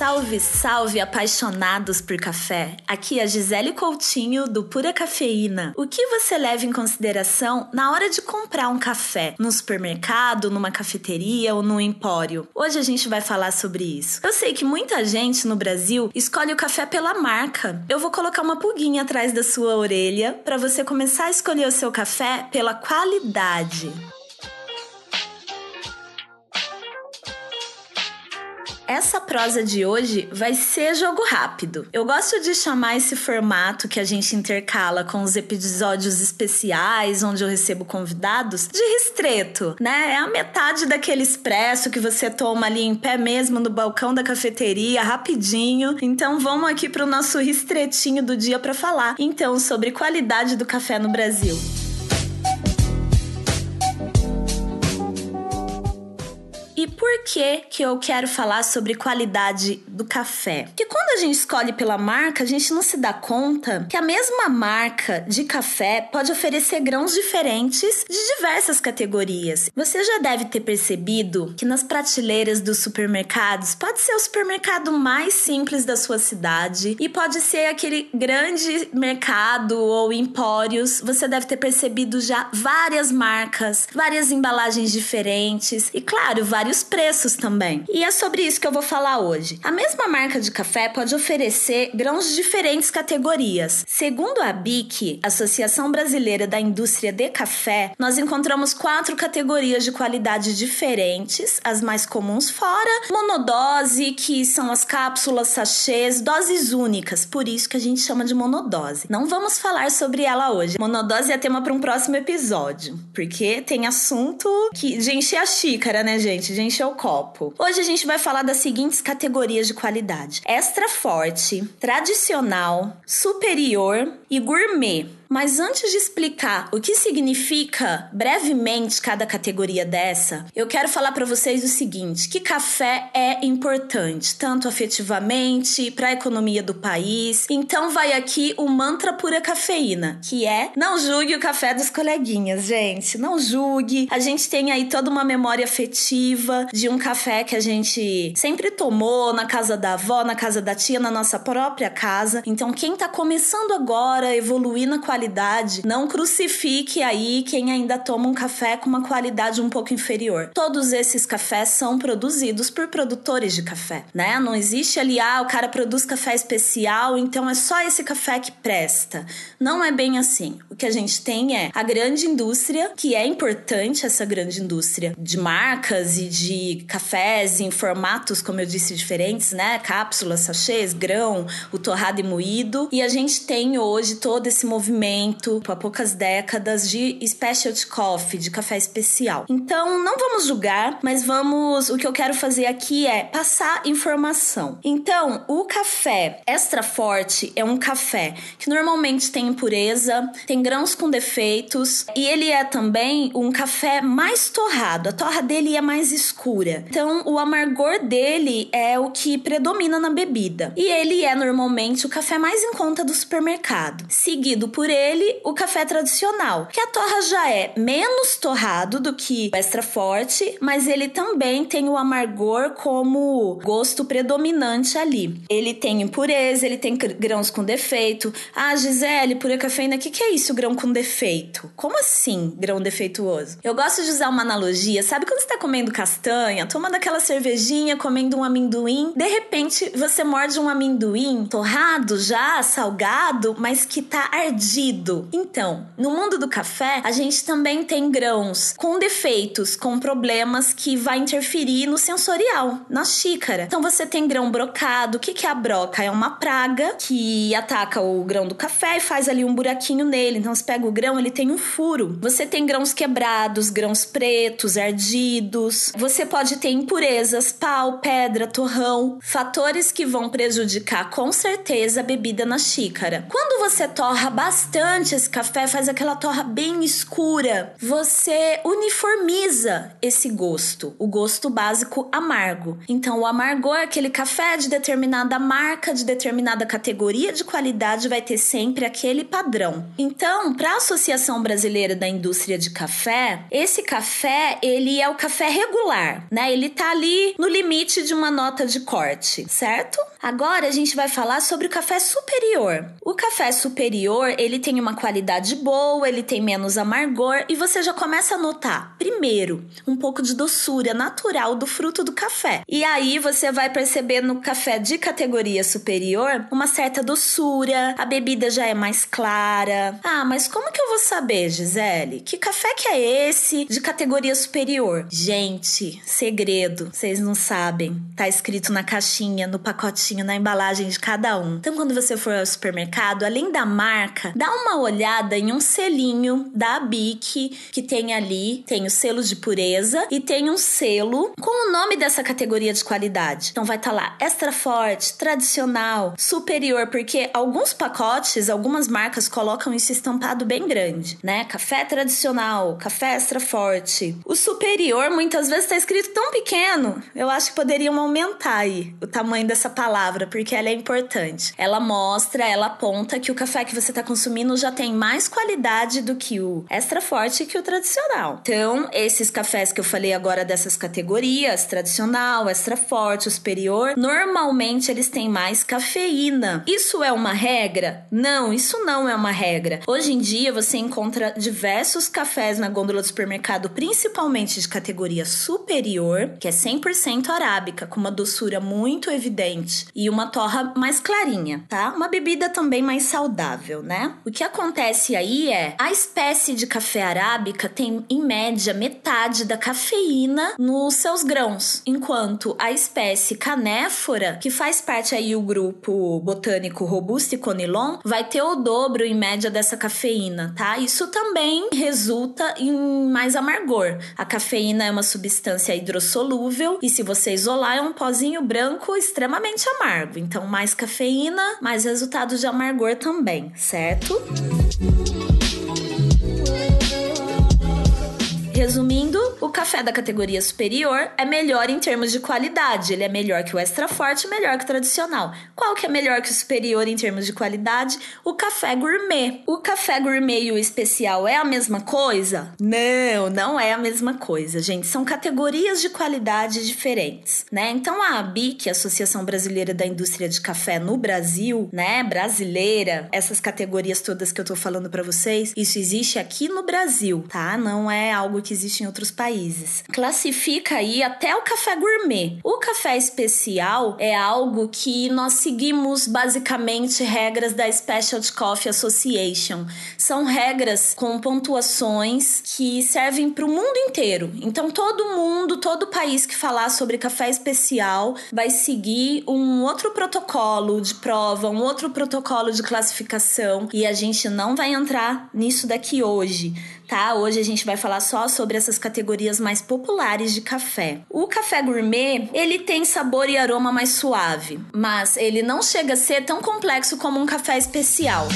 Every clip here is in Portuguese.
Salve, salve, apaixonados por café! Aqui é a Gisele Coutinho do Pura Cafeína. O que você leva em consideração na hora de comprar um café? No supermercado, numa cafeteria ou no empório? Hoje a gente vai falar sobre isso. Eu sei que muita gente no Brasil escolhe o café pela marca. Eu vou colocar uma pulguinha atrás da sua orelha para você começar a escolher o seu café pela qualidade. Essa prosa de hoje vai ser jogo rápido. Eu gosto de chamar esse formato que a gente intercala com os episódios especiais, onde eu recebo convidados, de ristreto, né? É a metade daquele expresso que você toma ali em pé mesmo no balcão da cafeteria, rapidinho. Então vamos aqui para o nosso ristretinho do dia para falar, então, sobre qualidade do café no Brasil. E por que que eu quero falar sobre qualidade do café? Porque quando a gente escolhe pela marca, a gente não se dá conta que a mesma marca de café pode oferecer grãos diferentes de diversas categorias. Você já deve ter percebido que nas prateleiras dos supermercados pode ser o supermercado mais simples da sua cidade e pode ser aquele grande mercado ou empórios. Você deve ter percebido já várias marcas, várias embalagens diferentes e, claro, vários vários preços também. E é sobre isso que eu vou falar hoje. A mesma marca de café pode oferecer grãos de diferentes categorias. Segundo a BIC, Associação Brasileira da Indústria de Café, nós encontramos quatro categorias de qualidade diferentes, as mais comuns fora, monodose, que são as cápsulas, sachês, doses únicas, por isso que a gente chama de monodose. Não vamos falar sobre ela hoje. Monodose é tema para um próximo episódio, porque tem assunto que de encher a xícara, né, gente? de encher o copo. Hoje a gente vai falar das seguintes categorias de qualidade: extra forte, tradicional, superior e gourmet. Mas antes de explicar o que significa brevemente cada categoria dessa, eu quero falar para vocês o seguinte: que café é importante, tanto afetivamente, para a economia do país. Então vai aqui o mantra pura cafeína, que é não julgue o café dos coleguinhas, gente. Não julgue. A gente tem aí toda uma memória afetiva de um café que a gente sempre tomou na casa da avó, na casa da tia, na nossa própria casa. Então quem tá começando agora a evoluir na qualidade qualidade, não crucifique aí quem ainda toma um café com uma qualidade um pouco inferior. Todos esses cafés são produzidos por produtores de café, né? Não existe ali, ah, o cara produz café especial, então é só esse café que presta. Não é bem assim. O que a gente tem é a grande indústria, que é importante essa grande indústria de marcas e de cafés em formatos, como eu disse, diferentes, né? Cápsulas, sachês, grão, o torrado e moído. E a gente tem hoje todo esse movimento movimento há poucas décadas de specialty coffee, de café especial. Então, não vamos julgar, mas vamos. O que eu quero fazer aqui é passar informação. Então, o café extra forte é um café que normalmente tem impureza, tem grãos com defeitos e ele é também um café mais torrado. A torra dele é mais escura. Então, o amargor dele é o que predomina na bebida. E ele é normalmente o café mais em conta do supermercado, seguido por ele o café tradicional, que a torra já é menos torrado do que o extra forte, mas ele também tem o amargor como gosto predominante ali. Ele tem impureza, ele tem grãos com defeito. Ah, Gisele, pura cafeína, o que, que é isso, grão com defeito? Como assim, grão defeituoso? Eu gosto de usar uma analogia, sabe quando você tá comendo castanha, tomando aquela cervejinha, comendo um amendoim, de repente você morde um amendoim torrado já, salgado, mas que tá ardido então, no mundo do café, a gente também tem grãos com defeitos, com problemas que vai interferir no sensorial, na xícara. Então você tem grão brocado. O que, que é a broca? É uma praga que ataca o grão do café e faz ali um buraquinho nele. Então você pega o grão, ele tem um furo. Você tem grãos quebrados, grãos pretos, ardidos. Você pode ter impurezas, pau, pedra, torrão, fatores que vão prejudicar com certeza a bebida na xícara. Quando você torra bastante bastante esse café, faz aquela torra bem escura. Você uniformiza esse gosto, o gosto básico amargo. Então, o amargor, aquele café de determinada marca, de determinada categoria de qualidade, vai ter sempre aquele padrão. Então, para a Associação Brasileira da Indústria de Café, esse café, ele é o café regular, né? Ele tá ali no limite de uma nota de corte, certo? Agora a gente vai falar sobre o café superior. O café superior, ele tem uma qualidade boa, ele tem menos amargor e você já começa a notar, primeiro, um pouco de doçura natural do fruto do café. E aí você vai perceber no café de categoria superior uma certa doçura, a bebida já é mais clara. Ah, mas como que eu vou saber, Gisele? Que café que é esse de categoria superior? Gente, segredo, vocês não sabem. Tá escrito na caixinha, no pacotinho na embalagem de cada um. Então, quando você for ao supermercado, além da marca, dá uma olhada em um selinho da Bic que tem ali, tem o selo de pureza e tem um selo com o nome dessa categoria de qualidade. Então vai estar tá lá extra forte, tradicional, superior, porque alguns pacotes, algumas marcas colocam isso estampado bem grande, né? Café tradicional, café extra forte. O superior muitas vezes está escrito tão pequeno, eu acho que poderiam aumentar aí o tamanho dessa palavra palavra, porque ela é importante. Ela mostra, ela aponta que o café que você está consumindo já tem mais qualidade do que o extra forte que o tradicional. Então, esses cafés que eu falei agora dessas categorias, tradicional, extra forte, o superior, normalmente eles têm mais cafeína. Isso é uma regra? Não, isso não é uma regra. Hoje em dia você encontra diversos cafés na gôndola do supermercado, principalmente de categoria superior, que é 100% arábica, com uma doçura muito evidente e uma torra mais clarinha, tá? Uma bebida também mais saudável, né? O que acontece aí é a espécie de café arábica tem em média metade da cafeína nos seus grãos, enquanto a espécie canéfora, que faz parte aí o grupo botânico robusto e conilon, vai ter o dobro em média dessa cafeína, tá? Isso também resulta em mais amargor. A cafeína é uma substância hidrossolúvel e se você isolar é um pozinho branco extremamente amargo. Então, mais cafeína, mais resultado de amargor também, certo? Resumindo, café da categoria superior é melhor em termos de qualidade. Ele é melhor que o extra forte, melhor que o tradicional. Qual que é melhor que o superior em termos de qualidade? O café gourmet. O café gourmet e o especial é a mesma coisa? Não, não é a mesma coisa, gente. São categorias de qualidade diferentes, né? Então a ABIC, Associação Brasileira da Indústria de Café no Brasil, né, brasileira, essas categorias todas que eu tô falando para vocês, isso existe aqui no Brasil, tá? Não é algo que que existe em outros países. Classifica aí até o café gourmet. O café especial é algo que nós seguimos basicamente regras da Specialty Coffee Association. São regras com pontuações que servem para o mundo inteiro. Então todo mundo, todo país que falar sobre café especial vai seguir um outro protocolo de prova, um outro protocolo de classificação e a gente não vai entrar nisso daqui hoje tá? Hoje a gente vai falar só sobre essas categorias mais populares de café. O café gourmet, ele tem sabor e aroma mais suave, mas ele não chega a ser tão complexo como um café especial.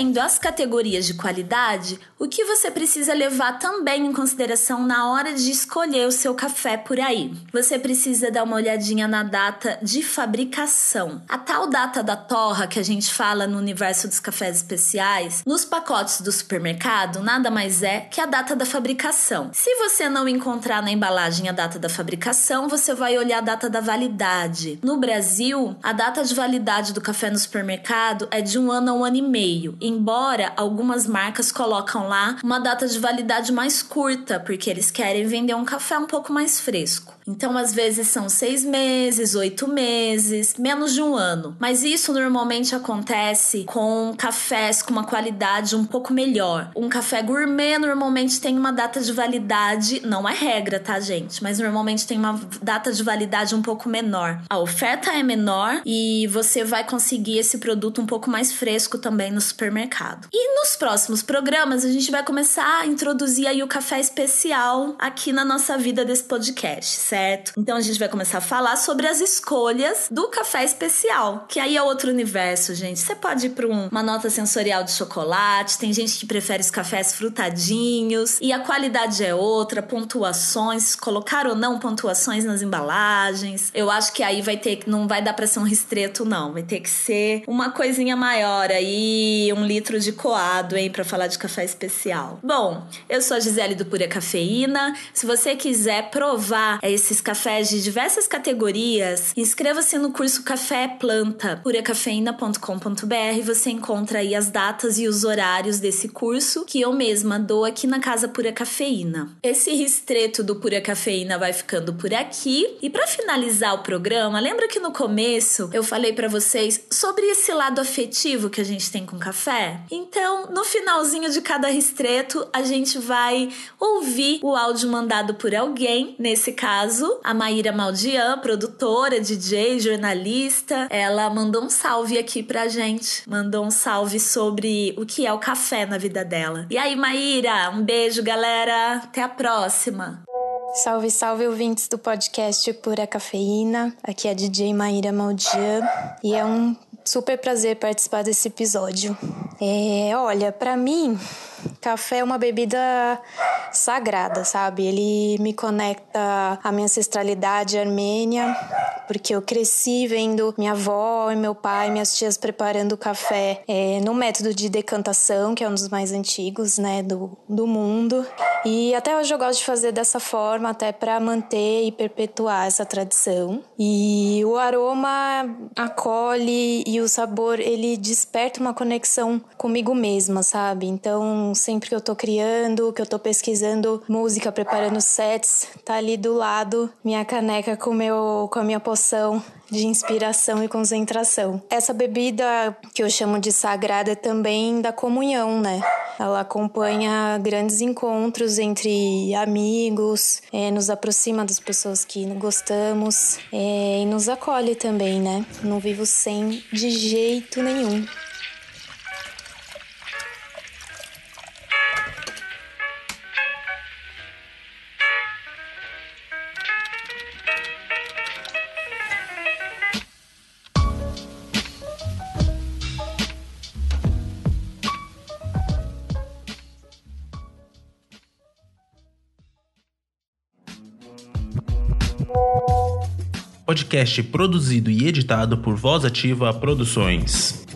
Conhecendo as categorias de qualidade, o que você precisa levar também em consideração na hora de escolher o seu café por aí? Você precisa dar uma olhadinha na data de fabricação. A tal data da torra que a gente fala no universo dos cafés especiais, nos pacotes do supermercado, nada mais é que a data da fabricação. Se você não encontrar na embalagem a data da fabricação, você vai olhar a data da validade. No Brasil, a data de validade do café no supermercado é de um ano a um ano e meio, embora algumas marcas colocam lá uma data de validade mais curta, porque eles querem vender um café um pouco mais fresco. Então, às vezes são seis meses, oito meses, menos de um ano. Mas isso normalmente acontece com cafés com uma qualidade um pouco melhor. Um café gourmet normalmente tem uma data de validade, não é regra, tá, gente? Mas normalmente tem uma data de validade um pouco menor. A oferta é menor e você vai conseguir esse produto um pouco mais fresco também no supermercado. E nos próximos programas a gente vai começar a introduzir aí o café especial aqui na nossa vida desse podcast, certo? Então a gente vai começar a falar sobre as escolhas do café especial, que aí é outro universo, gente. Você pode ir para um, uma nota sensorial de chocolate, tem gente que prefere os cafés frutadinhos e a qualidade é outra, pontuações, colocar ou não pontuações nas embalagens. Eu acho que aí vai ter não vai dar para ser um ristreto não, vai ter que ser uma coisinha maior aí, um litro de coado, hein, para falar de café especial. Bom, eu sou a Gisele do Pura Cafeína. Se você quiser provar esses cafés de diversas categorias, inscreva-se no curso Café Planta, puracafeína.com.br. Você encontra aí as datas e os horários desse curso que eu mesma dou aqui na Casa Pura Cafeína. Esse ristreto do Pura Cafeína vai ficando por aqui. E para finalizar o programa, lembra que no começo eu falei para vocês sobre esse lado afetivo que a gente tem com café? Então, no finalzinho de cada ristreto, a gente vai ouvir o áudio mandado por alguém, nesse caso, a Maíra Maldian, produtora, DJ, jornalista. Ela mandou um salve aqui pra gente. Mandou um salve sobre o que é o café na vida dela. E aí, Maíra, um beijo, galera. Até a próxima. Salve, salve ouvintes do podcast Pura Cafeína. Aqui é a DJ Maíra Maldian e é um super prazer participar desse episódio. É, olha, para mim, café é uma bebida sagrada, sabe? Ele me conecta à minha ancestralidade armênia, porque eu cresci vendo minha avó e meu pai, minhas tias preparando café é, no método de decantação, que é um dos mais antigos, né, do, do mundo. E até hoje eu gosto de fazer dessa forma, até para manter e perpetuar essa tradição. E o aroma acolhe e o sabor ele desperta uma conexão comigo mesma, sabe? Então, sempre que eu tô criando, que eu tô pesquisando música, preparando sets, tá ali do lado minha caneca com meu com a minha de inspiração e concentração. Essa bebida que eu chamo de sagrada é também da comunhão, né? Ela acompanha grandes encontros entre amigos, é, nos aproxima das pessoas que gostamos é, e nos acolhe também, né? Não vivo sem de jeito nenhum. Podcast produzido e editado por Voz Ativa Produções.